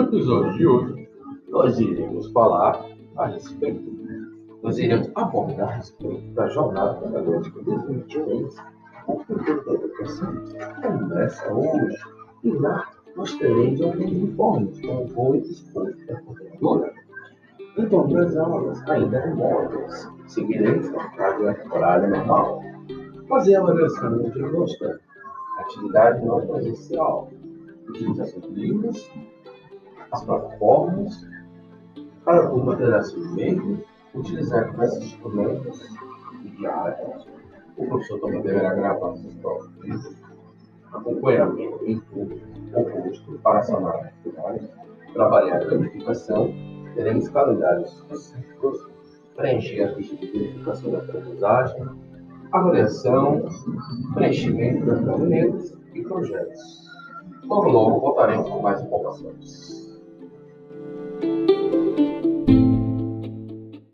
episódio de hoje, nós iremos falar a respeito, nós iremos abordar a respeito da jornada pedagógica 2023. O futuro da educação começa hoje e lá nós teremos alguns informes, como foi exposto da coordenadora. Em todas as aulas, ainda remotas, seguiremos a carga horária normal. Fazer a avaliação de diagnóstica, atividade não presencial, utilização de livros, as plataformas, para o material de utilizar esses instrumentos diários. O professor também deverá gravar seus próprios vídeos, acompanhamento em tudo oposto para sanar dificuldades, trabalhar a planificação, teremos calendários específicos, preencher a ficha de verificação da aprendizagem, avaliação, preenchimento das gabinetes e projetos. Logo, logo voltaremos com mais informações. thank you